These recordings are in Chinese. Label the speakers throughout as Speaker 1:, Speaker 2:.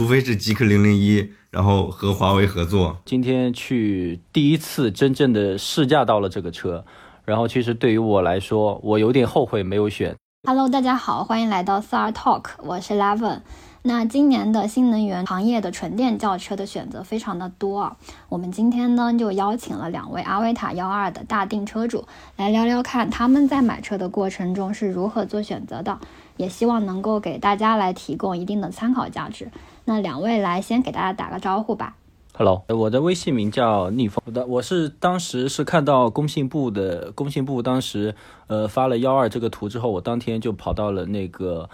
Speaker 1: 除非是极客零零一，然后和华为合作。
Speaker 2: 今天去第一次真正的试驾到了这个车，然后其实对于我来说，我有点后悔没有选。
Speaker 3: Hello，大家好，欢迎来到 Star Talk，我是 Levin。那今年的新能源行业的纯电轿车的选择非常的多啊，我们今天呢就邀请了两位阿维塔幺二的大定车主来聊聊看他们在买车的过程中是如何做选择的，也希望能够给大家来提供一定的参考价值。那两位来先给大家打个招呼吧。
Speaker 2: Hello，我的微信名叫逆风，我的我是当时是看到工信部的工信部当时呃发了幺二这个图之后，我当天就跑到了那个。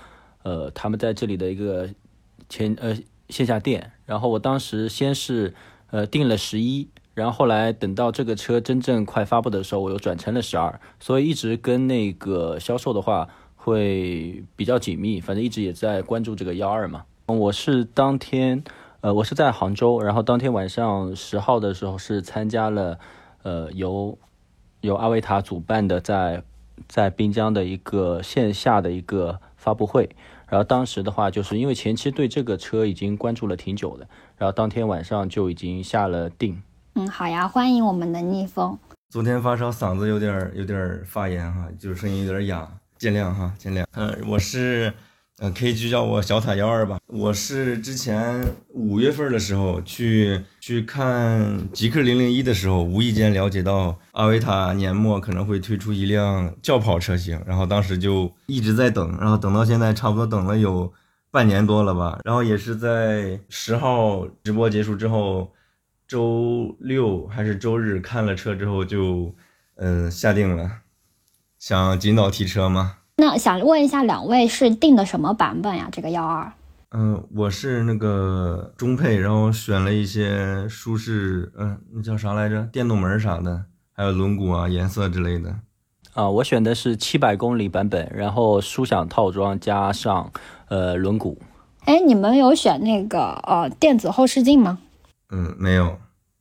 Speaker 2: 呃，他们在这里的一个前呃线下店，然后我当时先是呃订了十一，然后后来等到这个车真正快发布的时候，我又转成了十二，所以一直跟那个销售的话会比较紧密，反正一直也在关注这个幺二嘛。我是当天呃我是在杭州，然后当天晚上十号的时候是参加了呃由由阿维塔主办的在在滨江的一个线下的一个发布会。然后当时的话，就是因为前期对这个车已经关注了挺久的，然后当天晚上就已经下了定。
Speaker 3: 嗯，好呀，欢迎我们的逆风。
Speaker 1: 昨天发烧，嗓子有点有点发炎哈，就是声音有点哑，见谅哈，见谅。嗯，我是。嗯，可以就叫我小塔幺二吧。我是之前五月份的时候去去看极氪零零一的时候，无意间了解到阿维塔年末可能会推出一辆轿跑车型，然后当时就一直在等，然后等到现在差不多等了有半年多了吧。然后也是在十号直播结束之后，周六还是周日看了车之后就嗯下定了，想尽早提车嘛。
Speaker 3: 那想问一下，两位是定的什么版本呀？这个幺二？
Speaker 1: 嗯，我是那个中配，然后选了一些舒适，嗯，那叫啥来着？电动门啥的，还有轮毂啊、颜色之类的。
Speaker 2: 啊，我选的是七百公里版本，然后舒享套装加上呃轮毂。
Speaker 3: 哎，你们有选那个呃电子后视镜吗？
Speaker 1: 嗯，没有。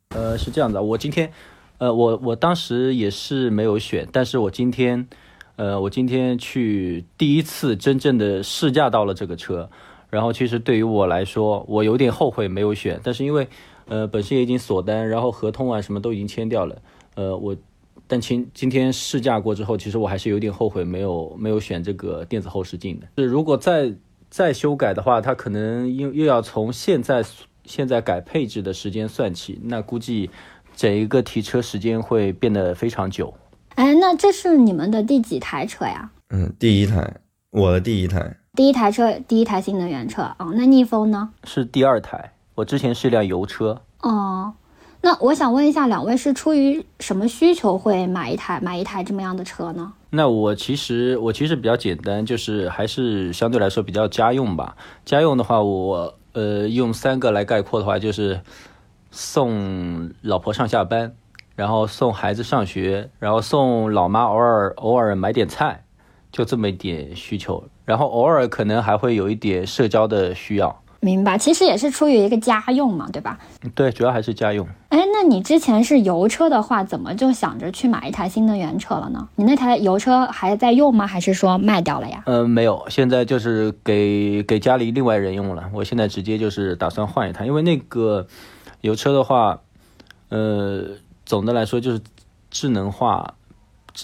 Speaker 2: 呃，是这样的，我今天，呃，我我当时也是没有选，但是我今天。呃，我今天去第一次真正的试驾到了这个车，然后其实对于我来说，我有点后悔没有选，但是因为，呃，本身也已经锁单，然后合同啊什么都已经签掉了，呃，我，但今今天试驾过之后，其实我还是有点后悔没有没有选这个电子后视镜的。是如果再再修改的话，它可能又又要从现在现在改配置的时间算起，那估计整一个提车时间会变得非常久。
Speaker 3: 哎，那这是你们的第几台车呀？
Speaker 1: 嗯，第一台，我的第一台。
Speaker 3: 第一台车，第一台新能源车啊。那逆风呢？
Speaker 2: 是第二台，我之前是一辆油车。
Speaker 3: 哦，那我想问一下，两位是出于什么需求会买一台买一台这么样的车呢？
Speaker 2: 那我其实我其实比较简单，就是还是相对来说比较家用吧。家用的话，我呃用三个来概括的话，就是送老婆上下班。然后送孩子上学，然后送老妈偶尔偶尔买点菜，就这么一点需求。然后偶尔可能还会有一点社交的需要。
Speaker 3: 明白，其实也是出于一个家用嘛，对吧？
Speaker 2: 对，主要还是家用。
Speaker 3: 哎，那你之前是油车的话，怎么就想着去买一台新能源车了呢？你那台油车还在用吗？还是说卖掉了呀？
Speaker 2: 嗯，没有，现在就是给给家里另外人用了。我现在直接就是打算换一台，因为那个油车的话，呃。总的来说就是智能化，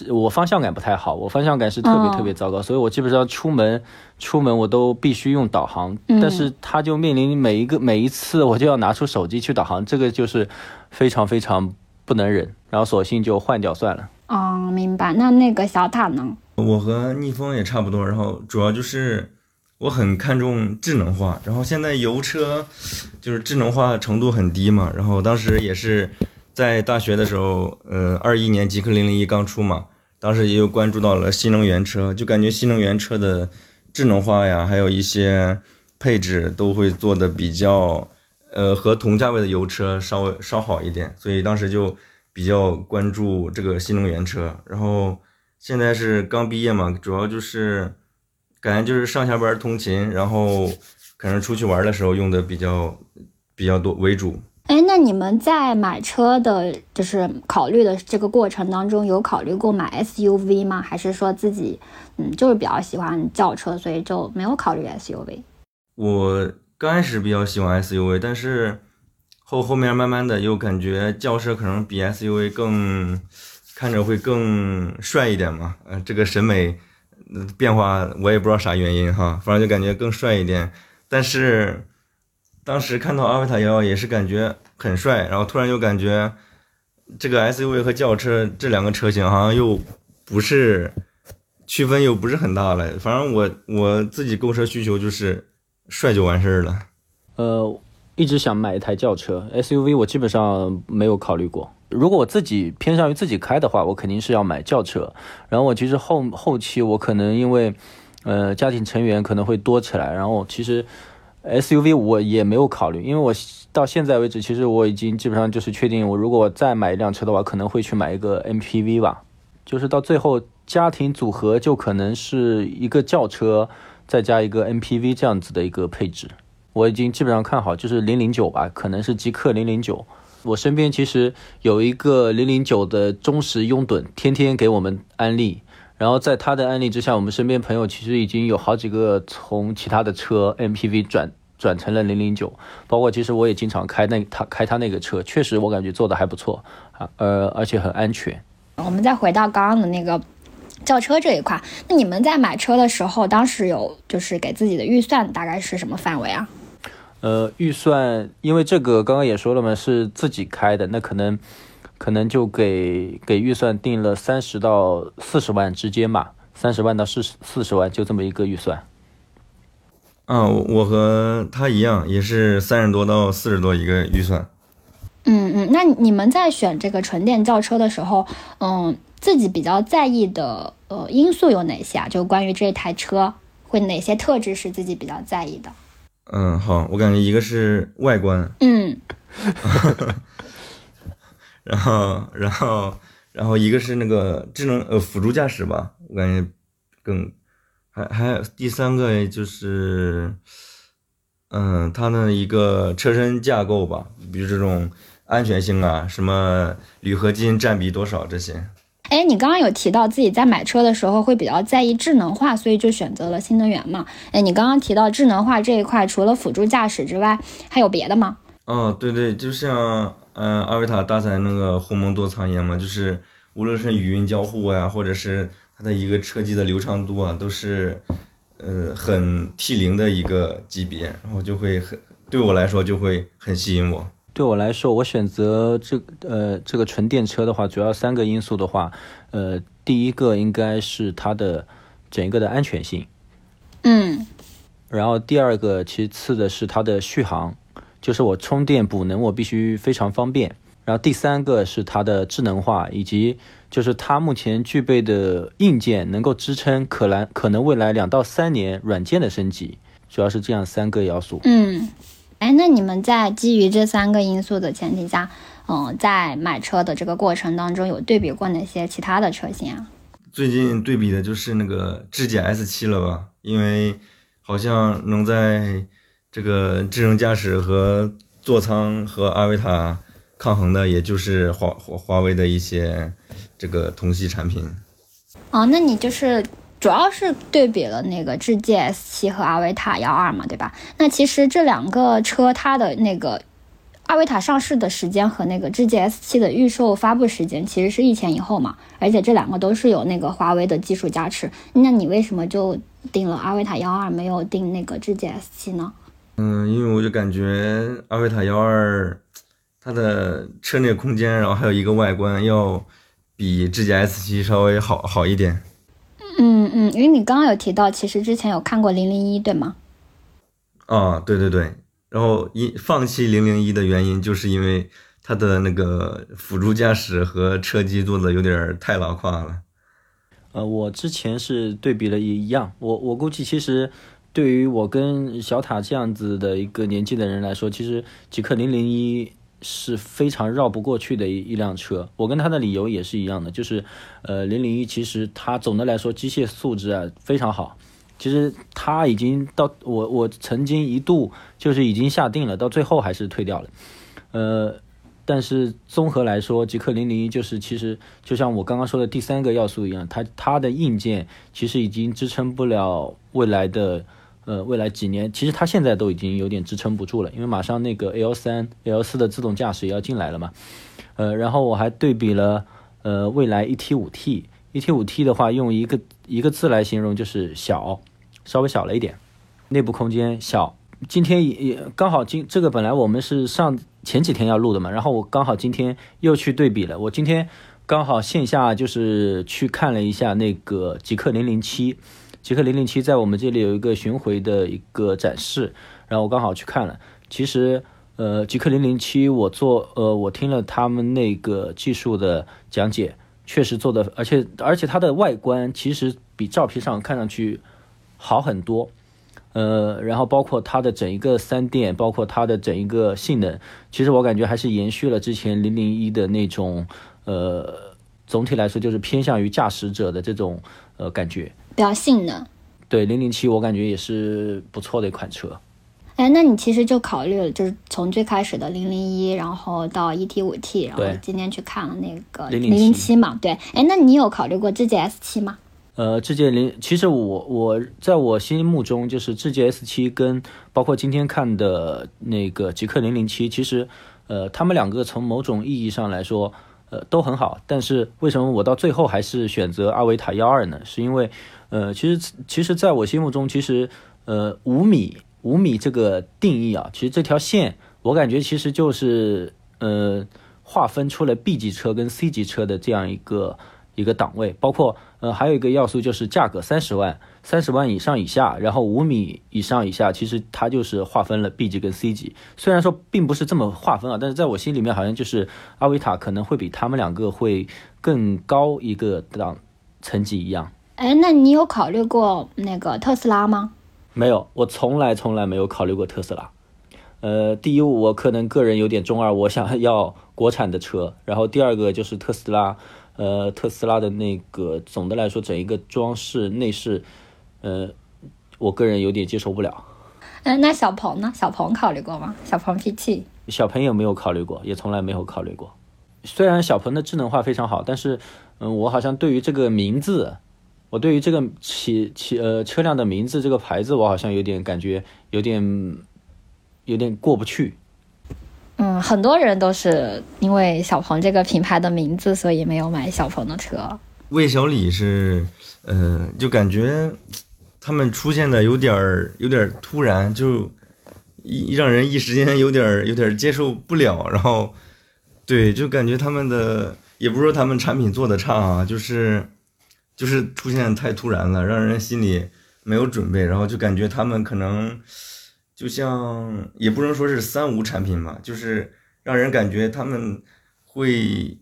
Speaker 2: 我方向感不太好，我方向感是特别特别糟糕，所以我基本上出门出门我都必须用导航，但是它就面临每一个每一次我就要拿出手机去导航，这个就是非常非常不能忍，然后索性就换掉算了。
Speaker 3: 哦，明白。那那个小塔呢？
Speaker 1: 我和逆风也差不多，然后主要就是我很看重智能化，然后现在油车就是智能化程度很低嘛，然后当时也是。在大学的时候，呃，二一年极氪零零一刚出嘛，当时也有关注到了新能源车，就感觉新能源车的智能化呀，还有一些配置都会做的比较，呃，和同价位的油车稍微稍好一点，所以当时就比较关注这个新能源车。然后现在是刚毕业嘛，主要就是感觉就是上下班通勤，然后可能出去玩的时候用的比较比较多为主。
Speaker 3: 哎，那你们在买车的，就是考虑的这个过程当中，有考虑过买 SUV 吗？还是说自己，嗯，就是比较喜欢轿车，所以就没有考虑 SUV？
Speaker 1: 我刚开始比较喜欢 SUV，但是后后面慢慢的又感觉轿车可能比 SUV 更看着会更帅一点嘛。呃，这个审美变化我也不知道啥原因哈，反正就感觉更帅一点。但是当时看到阿维塔幺幺也是感觉很帅，然后突然又感觉这个 SUV 和轿车这两个车型好像又不是区分又不是很大了。反正我我自己购车需求就是帅就完事儿了。
Speaker 2: 呃，一直想买一台轿车，SUV 我基本上没有考虑过。如果我自己偏向于自己开的话，我肯定是要买轿车。然后我其实后后期我可能因为呃家庭成员可能会多起来，然后其实 SUV 我也没有考虑，因为我到现在为止，其实我已经基本上就是确定，我如果再买一辆车的话，可能会去买一个 MPV 吧。就是到最后家庭组合就可能是一个轿车再加一个 MPV 这样子的一个配置。我已经基本上看好，就是零零九吧，可能是极氪零零九。我身边其实有一个零零九的忠实拥趸，天天给我们安利。然后在他的案例之下，我们身边朋友其实已经有好几个从其他的车 MPV 转转成了零零九，包括其实我也经常开那他开他那个车，确实我感觉做的还不错啊，呃，而且很安全。
Speaker 3: 我们再回到刚刚的那个轿车这一块，那你们在买车的时候，当时有就是给自己的预算大概是什么范围啊？
Speaker 2: 呃，预算，因为这个刚刚也说了嘛，是自己开的，那可能可能就给给预算定了三十到四十万之间吧，三十万到四十四十万就这么一个预算。
Speaker 1: 嗯，我和他一样，也是三十多到四十多一个预算。
Speaker 3: 嗯嗯，那你们在选这个纯电轿车的时候，嗯，自己比较在意的呃因素有哪些啊？就关于这台车，会哪些特质是自己比较在意的？
Speaker 1: 嗯，好，我感觉一个是外观，
Speaker 3: 嗯，
Speaker 1: 然后，然后，然后一个是那个智能呃辅助驾驶吧，我感觉更还还有第三个就是，嗯，它的一个车身架构吧，比如这种安全性啊，什么铝合金占比多少这些。
Speaker 3: 哎，你刚刚有提到自己在买车的时候会比较在意智能化，所以就选择了新能源嘛？哎，你刚刚提到智能化这一块，除了辅助驾驶之外，还有别的吗？
Speaker 1: 哦，对对，就像嗯、呃阿维塔搭载那个鸿蒙多仓一样嘛，就是无论是语音交互呀，或者是它的一个车机的流畅度啊，都是呃很 T 零的一个级别，然后就会很对我来说就会很吸引我。
Speaker 2: 对我来说，我选择这呃这个纯电车的话，主要三个因素的话，呃，第一个应该是它的整个的安全性，
Speaker 3: 嗯。
Speaker 2: 然后第二个其次的是它的续航，就是我充电补能我必须非常方便，然后第三个是它的智能化，以及就是它目前具备的硬件能够支撑可能可能未来两到三年软件的升级，主要是这样三个要素。
Speaker 3: 嗯，哎，那你们在基于这三个因素的前提下，嗯，在买车的这个过程当中，有对比过哪些其他的车型啊？
Speaker 1: 最近对比的就是那个智界 S 七了吧，因为好像能在这个智能驾驶和座舱和阿维塔抗衡的，也就是华华华为的一些这个同系产品。
Speaker 3: 哦，那你就是主要是对比了那个智界 S 七和阿维塔幺二嘛，对吧？那其实这两个车它的那个阿维塔上市的时间和那个智界 S 七的预售发布时间其实是一前一后嘛，而且这两个都是有那个华为的技术加持。那你为什么就定了阿维塔幺二，没有定那个智界 S 七呢？
Speaker 1: 嗯，因为我就感觉阿维塔幺二它的车内空间，然后还有一个外观要比智界 S 七稍微好好一点。
Speaker 3: 嗯嗯，因为你刚刚有提到，其实之前有看过零零一，对吗？
Speaker 1: 啊，对对对，然后一放弃零零一的原因，就是因为它的那个辅助驾驶和车机做的有点太拉胯了。
Speaker 2: 呃，我之前是对比了也一样，我我估计其实对于我跟小塔这样子的一个年纪的人来说，其实极氪零零一是非常绕不过去的一一辆车。我跟他的理由也是一样的，就是呃零零一其实它总的来说机械素质啊非常好。其实它已经到我我曾经一度就是已经下定了，到最后还是退掉了。呃，但是综合来说，极氪零零一就是其实就像我刚刚说的第三个要素一样，它它的硬件其实已经支撑不了未来的呃未来几年，其实它现在都已经有点支撑不住了，因为马上那个 L 三、L 四的自动驾驶也要进来了嘛。呃，然后我还对比了呃蔚来 ET 五 T，ET 五 T 的话用一个一个字来形容就是小，稍微小了一点，内部空间小。今天也也刚好今这个本来我们是上前几天要录的嘛，然后我刚好今天又去对比了。我今天刚好线下就是去看了一下那个极氪零零七，极氪零零七在我们这里有一个巡回的一个展示，然后我刚好去看了。其实呃，极氪零零七我做呃我听了他们那个技术的讲解，确实做的，而且而且它的外观其实比照片上看上去好很多。呃，然后包括它的整一个三电，包括它的整一个性能，其实我感觉还是延续了之前零零一的那种，呃，总体来说就是偏向于驾驶者的这种呃感觉，
Speaker 3: 比较性能。
Speaker 2: 对，零零七我感觉也是不错的一款车。
Speaker 3: 哎，那你其实就考虑了，就是从最开始的零零一，然后到 ET 五 T，然后今天去看了那个零零七嘛？对，哎，那你有考虑过智界 S 七吗？
Speaker 2: 呃，智界零，其实我我在我心目中就是智界 S 七跟包括今天看的那个极氪零零七，其实呃，他们两个从某种意义上来说，呃，都很好。但是为什么我到最后还是选择阿维塔幺二呢？是因为呃，其实其实在我心目中，其实呃五米五米这个定义啊，其实这条线我感觉其实就是呃划分出了 B 级车跟 C 级车的这样一个。一个档位，包括呃还有一个要素就是价格三十万，三十万以上以下，然后五米以上以下，其实它就是划分了 B 级跟 C 级。虽然说并不是这么划分啊，但是在我心里面好像就是阿维塔可能会比他们两个会更高一个档层级一样。
Speaker 3: 哎，那你有考虑过那个特斯拉吗？
Speaker 2: 没有，我从来从来没有考虑过特斯拉。呃，第一，我可能个人有点中二，我想要国产的车。然后第二个就是特斯拉。呃，特斯拉的那个总的来说，整一个装饰内饰，呃，我个人有点接受不了。
Speaker 3: 嗯，那小鹏呢？小鹏考虑过吗？小鹏 P7？
Speaker 2: 小鹏也没有考虑过，也从来没有考虑过。虽然小鹏的智能化非常好，但是，嗯，我好像对于这个名字，我对于这个起起呃车辆的名字这个牌子，我好像有点感觉，有点有点过不去。
Speaker 3: 嗯，很多人都是因为小鹏这个品牌的名字，所以没有买小鹏的车。
Speaker 1: 魏小李是，呃，就感觉他们出现的有点儿有点突然，就一让人一时间有点有点接受不了。然后，对，就感觉他们的也不是说他们产品做的差啊，就是就是出现太突然了，让人心里没有准备。然后就感觉他们可能。就像也不能说是三无产品吧，就是让人感觉他们会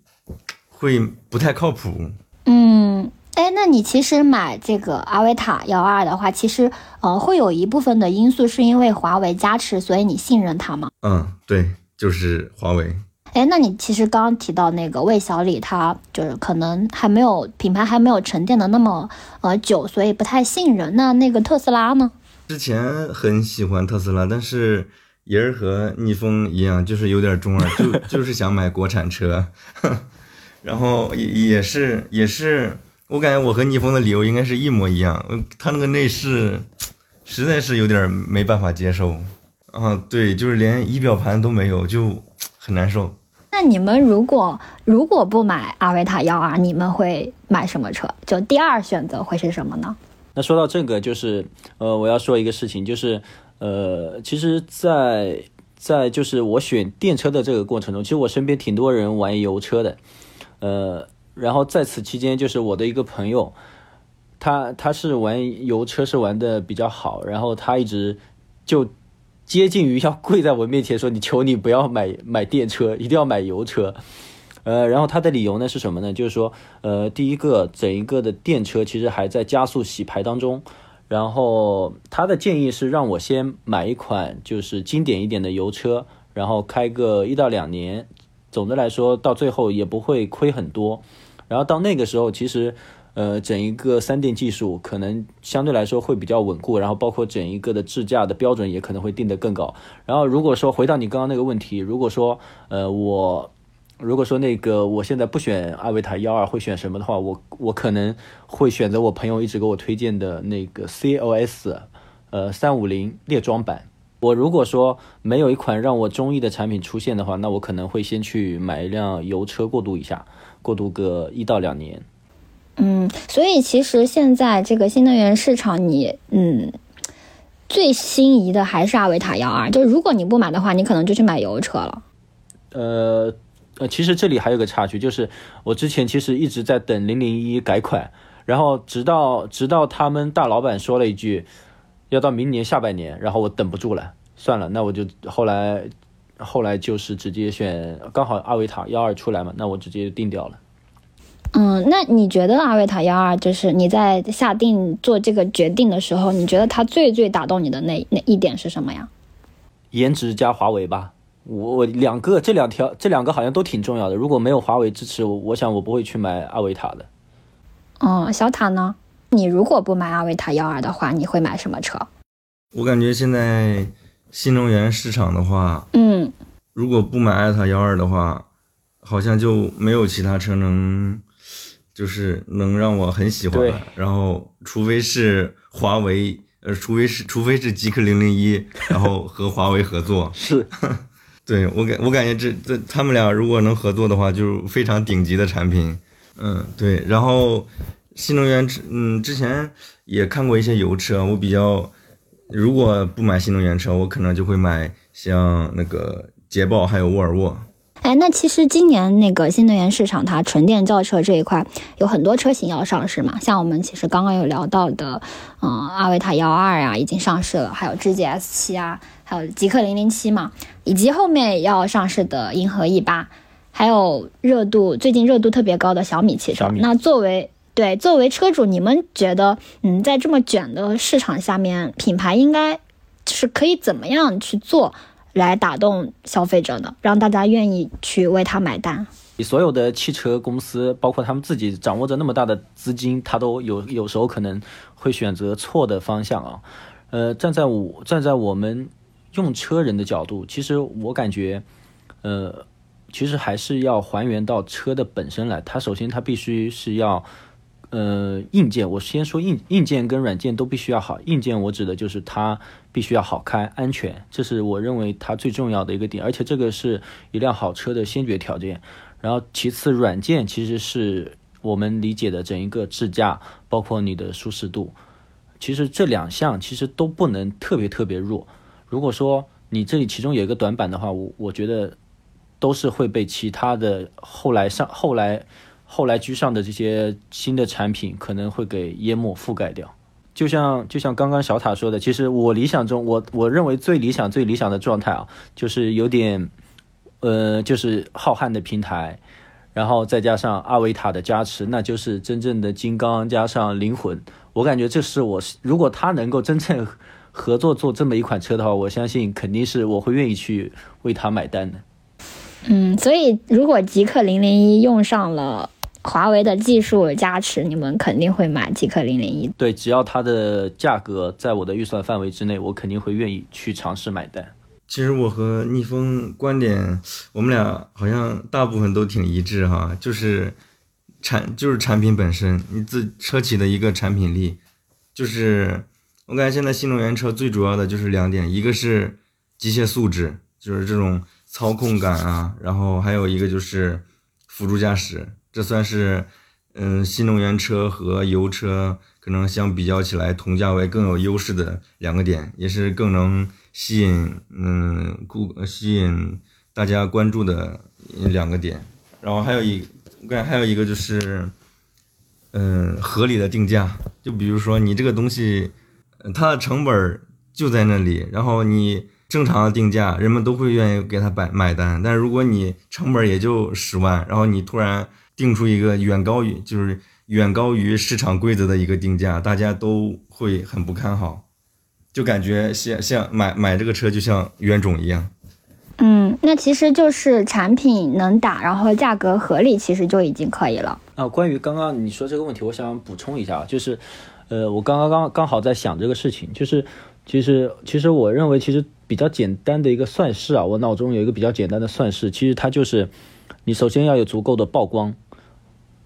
Speaker 1: 会不太靠谱。
Speaker 3: 嗯，哎，那你其实买这个阿维塔幺二的话，其实呃会有一部分的因素是因为华为加持，所以你信任它吗？
Speaker 1: 嗯，对，就是华为。
Speaker 3: 哎，那你其实刚刚提到那个魏小李，他就是可能还没有品牌还没有沉淀的那么呃久，所以不太信任。那那个特斯拉呢？
Speaker 1: 之前很喜欢特斯拉，但是也是和逆风一样，就是有点中二，就 就是想买国产车，然后也也是也是，我感觉我和逆风的理由应该是一模一样。他那个内饰实在是有点没办法接受啊，对，就是连仪表盘都没有，就很难受。
Speaker 3: 那你们如果如果不买阿维塔幺二，你们会买什么车？就第二选择会是什么呢？
Speaker 2: 那说到这个，就是呃，我要说一个事情，就是呃，其实，在在就是我选电车的这个过程中，其实我身边挺多人玩油车的，呃，然后在此期间，就是我的一个朋友，他他是玩油车是玩的比较好，然后他一直就接近于要跪在我面前说：“你求你不要买买电车，一定要买油车。”呃，然后他的理由呢是什么呢？就是说，呃，第一个，整一个的电车其实还在加速洗牌当中，然后他的建议是让我先买一款就是经典一点的油车，然后开个一到两年，总的来说到最后也不会亏很多。然后到那个时候，其实，呃，整一个三电技术可能相对来说会比较稳固，然后包括整一个的智驾的标准也可能会定得更高。然后如果说回到你刚刚那个问题，如果说，呃，我。如果说那个我现在不选阿维塔幺二会选什么的话，我我可能会选择我朋友一直给我推荐的那个 C O S，呃三五零猎装版。我如果说没有一款让我中意的产品出现的话，那我可能会先去买一辆油车过渡一下，过渡个一到两年。
Speaker 3: 嗯，所以其实现在这个新能源市场，你嗯最心仪的还是阿维塔幺二。就如果你不买的话，你可能就去买油车了。
Speaker 2: 呃呃，其实这里还有个插曲，就是我之前其实一直在等零零一改款，然后直到直到他们大老板说了一句要到明年下半年，然后我等不住了，算了，那我就后来后来就是直接选，刚好阿维塔幺二出来嘛，那我直接定掉了。
Speaker 3: 嗯，那你觉得阿维塔幺二就是你在下定做这个决定的时候，你觉得它最最打动你的那那一点是什么呀？
Speaker 2: 颜值加华为吧。我我两个这两条这两个好像都挺重要的。如果没有华为支持，我我想我不会去买阿维塔的。
Speaker 3: 哦，小塔呢？你如果不买阿维塔幺二的话，你会买什么车？
Speaker 1: 我感觉现在新能源市场的话，
Speaker 3: 嗯，
Speaker 1: 如果不买阿维塔幺二的话，好像就没有其他车能，就是能让我很喜欢。然后，除非是华为，呃，除非是除非是极氪零零一，然后和华为合作。
Speaker 2: 是。
Speaker 1: 对我感我感觉这这他们俩如果能合作的话，就是非常顶级的产品。嗯，对。然后新能源车，嗯，之前也看过一些油车。我比较，如果不买新能源车，我可能就会买像那个捷豹还有沃尔沃。
Speaker 3: 哎，那其实今年那个新能源市场，它纯电轿车这一块有很多车型要上市嘛。像我们其实刚刚有聊到的，嗯，阿维塔幺二啊已经上市了，还有智界 S 七啊。还有极氪零零七嘛，以及后面要上市的银河 E 八，还有热度最近热度特别高的小米汽车。那作为对作为车主，你们觉得，嗯，在这么卷的市场下面，品牌应该是可以怎么样去做来打动消费者的，让大家愿意去为他买单？
Speaker 2: 你所有的汽车公司，包括他们自己掌握着那么大的资金，他都有有时候可能会选择错的方向啊。呃，站在我站在我们。用车人的角度，其实我感觉，呃，其实还是要还原到车的本身来。它首先它必须是要，呃，硬件。我先说硬硬件跟软件都必须要好。硬件我指的就是它必须要好开、安全，这是我认为它最重要的一个点。而且这个是一辆好车的先决条件。然后其次，软件其实是我们理解的整一个智驾，包括你的舒适度。其实这两项其实都不能特别特别弱。如果说你这里其中有一个短板的话，我我觉得都是会被其他的后来上后来后来居上的这些新的产品可能会给淹没覆盖掉。就像就像刚刚小塔说的，其实我理想中我我认为最理想最理想的状态啊，就是有点呃就是浩瀚的平台，然后再加上阿维塔的加持，那就是真正的金刚加上灵魂。我感觉这是我如果他能够真正。合作做这么一款车的话，我相信肯定是我会愿意去为它买单的。
Speaker 3: 嗯，所以如果极氪零零一用上了华为的技术加持，你们肯定会买极氪零零一。
Speaker 2: 对，只要它的价格在我的预算范围之内，我肯定会愿意去尝试买单。
Speaker 1: 其实我和逆风观点，我们俩好像大部分都挺一致哈，就是产就是产品本身，你自车企的一个产品力，就是。我感觉现在新能源车最主要的就是两点，一个是机械素质，就是这种操控感啊，然后还有一个就是辅助驾驶，这算是嗯新能源车和油车可能相比较起来同价位更有优势的两个点，也是更能吸引嗯顾吸引大家关注的两个点。然后还有一我感觉还有一个就是嗯合理的定价，就比如说你这个东西。它的成本就在那里，然后你正常的定价，人们都会愿意给他买买单。但是如果你成本也就十万，然后你突然定出一个远高于就是远高于市场规则的一个定价，大家都会很不看好，就感觉像像买买这个车就像冤种一样。
Speaker 3: 嗯，那其实就是产品能打，然后价格合理，其实就已经可以了。
Speaker 2: 啊，关于刚刚你说这个问题，我想补充一下，就是。呃，我刚刚刚刚好在想这个事情，就是其实其实我认为其实比较简单的一个算式啊，我脑中有一个比较简单的算式，其实它就是你首先要有足够的曝光，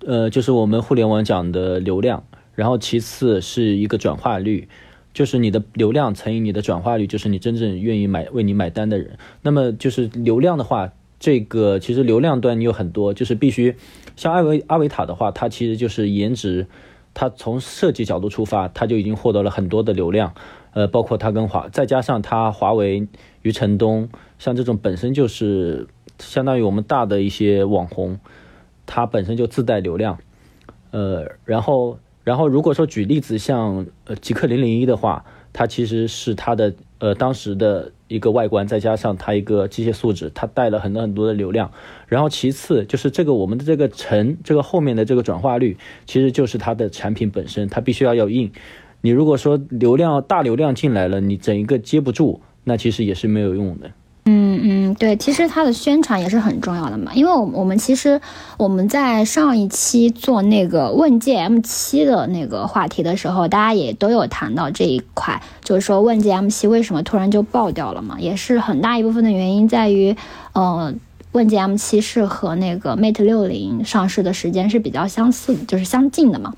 Speaker 2: 呃，就是我们互联网讲的流量，然后其次是一个转化率，就是你的流量乘以你的转化率，就是你真正愿意买为你买单的人。那么就是流量的话，这个其实流量端你有很多，就是必须像阿维阿维塔的话，它其实就是颜值，它从设计角度出发，它就已经获得了很多的流量。呃，包括它跟华，再加上它华为、余承东，像这种本身就是相当于我们大的一些网红，它本身就自带流量。呃，然后。然后，如果说举例子，像呃极客零零一的话，它其实是它的呃当时的一个外观，再加上它一个机械素质，它带了很多很多的流量。然后其次就是这个我们的这个成，这个后面的这个转化率，其实就是它的产品本身，它必须要要硬。你如果说流量大流量进来了，你整一个接不住，那其实也是没有用的。
Speaker 3: 嗯嗯，对，其实它的宣传也是很重要的嘛，因为我我们其实我们在上一期做那个问界 M 七的那个话题的时候，大家也都有谈到这一块，就是说问界 M 七为什么突然就爆掉了嘛，也是很大一部分的原因在于，呃，问界 M 七是和那个 Mate 六零上市的时间是比较相似，就是相近的嘛，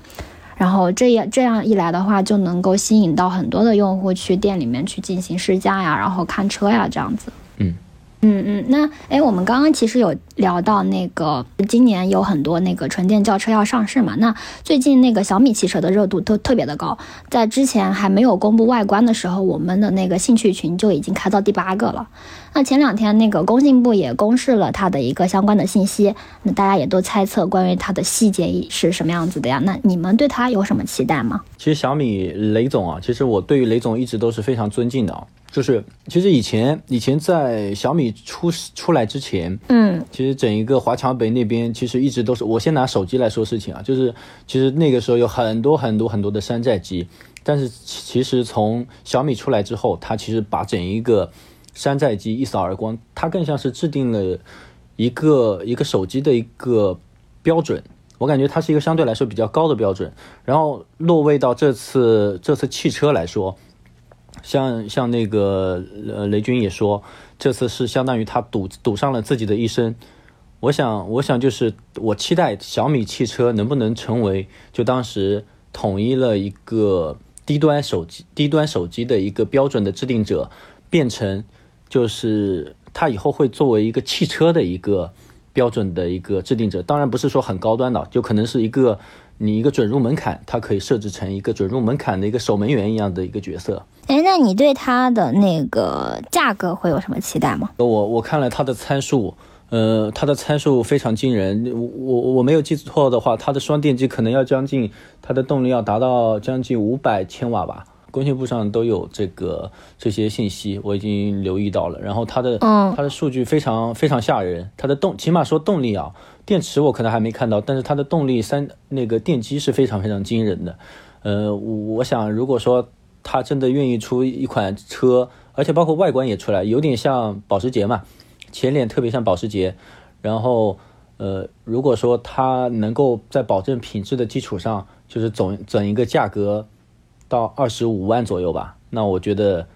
Speaker 3: 然后这样这样一来的话，就能够吸引到很多的用户去店里面去进行试驾呀，然后看车呀这样子。
Speaker 2: 嗯
Speaker 3: 嗯嗯，那哎，我们刚刚其实有聊到那个今年有很多那个纯电轿车要上市嘛？那最近那个小米汽车的热度都特别的高，在之前还没有公布外观的时候，我们的那个兴趣群就已经开到第八个了。那前两天那个工信部也公示了它的一个相关的信息，那大家也都猜测关于它的细节是什么样子的呀？那你们对它有什么期待吗？
Speaker 2: 其实小米雷总啊，其实我对于雷总一直都是非常尊敬的啊。就是其实以前以前在小米出出来之前，
Speaker 3: 嗯，
Speaker 2: 其实整一个华强北那边其实一直都是我先拿手机来说事情啊，就是其实那个时候有很多很多很多的山寨机，但是其实从小米出来之后，它其实把整一个山寨机一扫而光，它更像是制定了一个一个手机的一个标准，我感觉它是一个相对来说比较高的标准，然后落位到这次这次汽车来说。像像那个呃雷军也说，这次是相当于他赌赌上了自己的一生。我想我想就是我期待小米汽车能不能成为就当时统一了一个低端手机低端手机的一个标准的制定者，变成就是他以后会作为一个汽车的一个标准的一个制定者。当然不是说很高端的，就可能是一个你一个准入门槛，它可以设置成一个准入门槛的一个守门员一样的一个角色。
Speaker 3: 哎，那你对它的那个价格会有什么期待吗？
Speaker 2: 我我看了它的参数，呃，它的参数非常惊人。我我我没有记错的话，它的双电机可能要将近，它的动力要达到将近五百千瓦吧。工信部上都有这个这些信息，我已经留意到了。然后它的
Speaker 3: 嗯，
Speaker 2: 它的数据非常非常吓人。它的动起码说动力啊，电池我可能还没看到，但是它的动力三那个电机是非常非常惊人的。呃，我想如果说。他真的愿意出一款车，而且包括外观也出来，有点像保时捷嘛，前脸特别像保时捷。然后，呃，如果说它能够在保证品质的基础上，就是总整一个价格到二十五万左右吧，那我觉得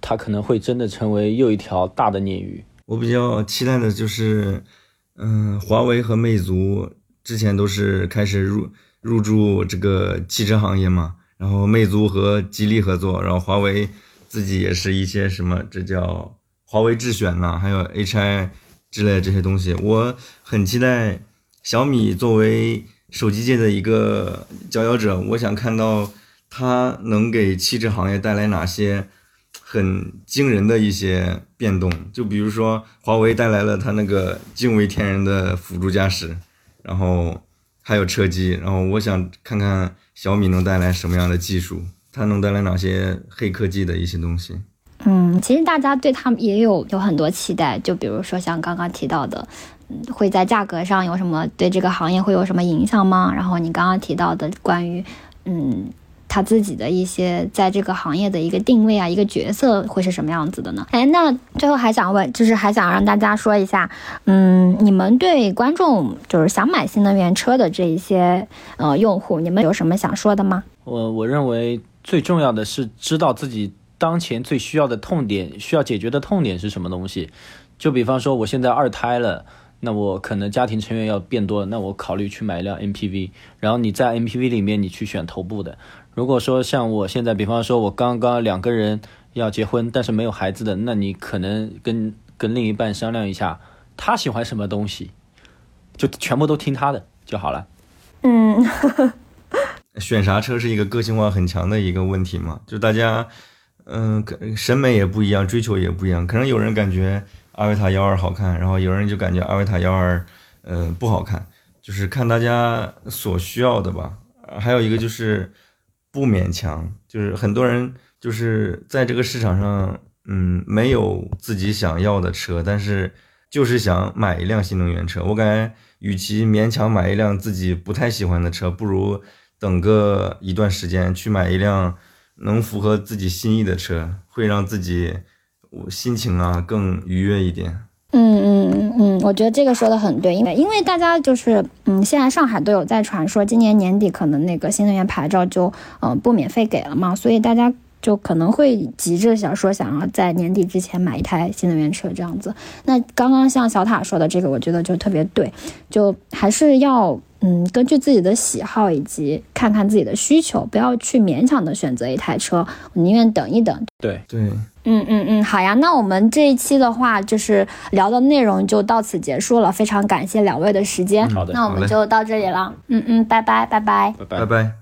Speaker 2: 它可能会真的成为又一条大的鲶鱼。
Speaker 1: 我比较期待的就是，嗯，华为和魅族之前都是开始入入驻这个汽车行业嘛。然后魅族和吉利合作，然后华为自己也是一些什么，这叫华为智选呐，还有 HI 之类这些东西。我很期待小米作为手机界的一个佼佼者，我想看到它能给汽车行业带来哪些很惊人的一些变动。就比如说华为带来了它那个惊为天人的辅助驾驶，然后还有车机，然后我想看看。小米能带来什么样的技术？它能带来哪些黑科技的一些东西？
Speaker 3: 嗯，其实大家对他们也有有很多期待，就比如说像刚刚提到的，嗯会在价格上有什么对这个行业会有什么影响吗？然后你刚刚提到的关于，嗯。他自己的一些在这个行业的一个定位啊，一个角色会是什么样子的呢？哎，那最后还想问，就是还想让大家说一下，嗯，你们对观众就是想买新能源车的这一些呃用户，你们有什么想说的吗？
Speaker 2: 我我认为最重要的是知道自己当前最需要的痛点，需要解决的痛点是什么东西。就比方说，我现在二胎了。那我可能家庭成员要变多，那我考虑去买一辆 MPV，然后你在 MPV 里面你去选头部的，如果说像我现在，比方说我刚刚两个人要结婚，但是没有孩子的，那你可能跟跟另一半商量一下，他喜欢什么东西，就全部都听他的就好了。
Speaker 3: 嗯，
Speaker 1: 选啥车是一个个性化很强的一个问题嘛，就大家，嗯、可审美也不一样，追求也不一样。可能有人感觉阿维塔幺二好看，然后有人就感觉阿维塔幺二，呃，不好看，就是看大家所需要的吧。呃还有一个就是不勉强，就是很多人就是在这个市场上，嗯，没有自己想要的车，但是就是想买一辆新能源车。我感觉，与其勉强买一辆自己不太喜欢的车，不如等个一段时间去买一辆能符合自己心意的车，会让自己我心情啊更愉悦一点。
Speaker 3: 嗯嗯嗯嗯，我觉得这个说的很对，因为因为大家就是嗯，现在上海都有在传说，今年年底可能那个新能源牌照就嗯、呃不免费给了嘛，所以大家就可能会急着想说想要在年底之前买一台新能源车这样子。那刚刚像小塔说的这个，我觉得就特别对，就还是要嗯根据自己的喜好以及看看自己的需求，不要去勉强的选择一台车，我宁愿等一等，
Speaker 2: 对，
Speaker 1: 对，
Speaker 3: 嗯嗯嗯，好呀，那我们这一期的话，就是聊的内容就到此结束了，非常感谢两位的时间。
Speaker 2: 好的
Speaker 3: 那我们就到这里了。嗯嗯，拜拜拜拜。
Speaker 2: 拜拜
Speaker 1: 拜拜。